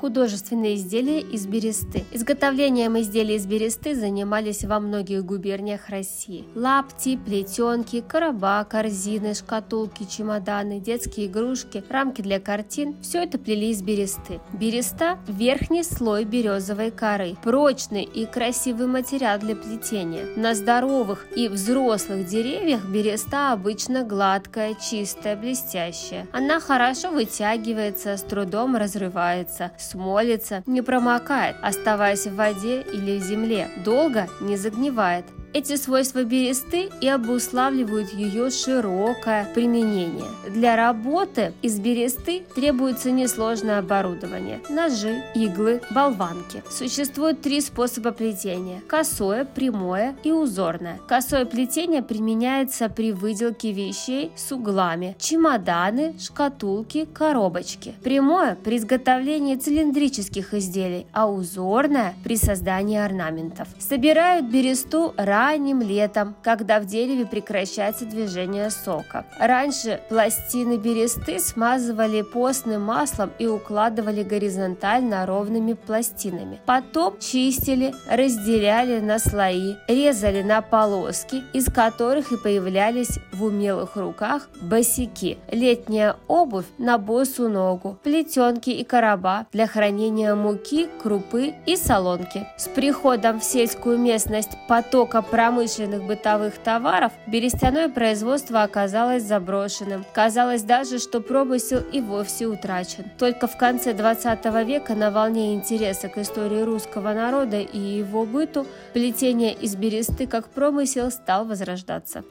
художественные изделия из бересты. Изготовлением изделий из бересты занимались во многих губерниях России. Лапти, плетенки, короба, корзины, шкатулки, чемоданы, детские игрушки, рамки для картин – все это плели из бересты. Береста – верхний слой березовой коры, прочный и красивый материал для плетения. На здоровых и взрослых деревьях береста обычно гладкая, чистая, блестящая. Она хорошо вытягивается, с трудом разрывается, смолится, не промокает, оставаясь в воде или в земле, долго не загнивает. Эти свойства бересты и обуславливают ее широкое применение. Для работы из бересты требуется несложное оборудование – ножи, иглы, болванки. Существует три способа плетения – косое, прямое и узорное. Косое плетение применяется при выделке вещей с углами – чемоданы, шкатулки, коробочки. Прямое – при изготовлении цилиндрических изделий, а узорное – при создании орнаментов. Собирают бересту ранее ранним летом, когда в дереве прекращается движение сока. Раньше пластины бересты смазывали постным маслом и укладывали горизонтально ровными пластинами. Потом чистили, разделяли на слои, резали на полоски, из которых и появлялись в умелых руках босики, летняя обувь на босу ногу, плетенки и короба для хранения муки, крупы и солонки. С приходом в сельскую местность потока промышленных бытовых товаров берестяное производство оказалось заброшенным. Казалось даже, что промысел и вовсе утрачен. Только в конце 20 века на волне интереса к истории русского народа и его быту плетение из бересты как промысел стал возрождаться.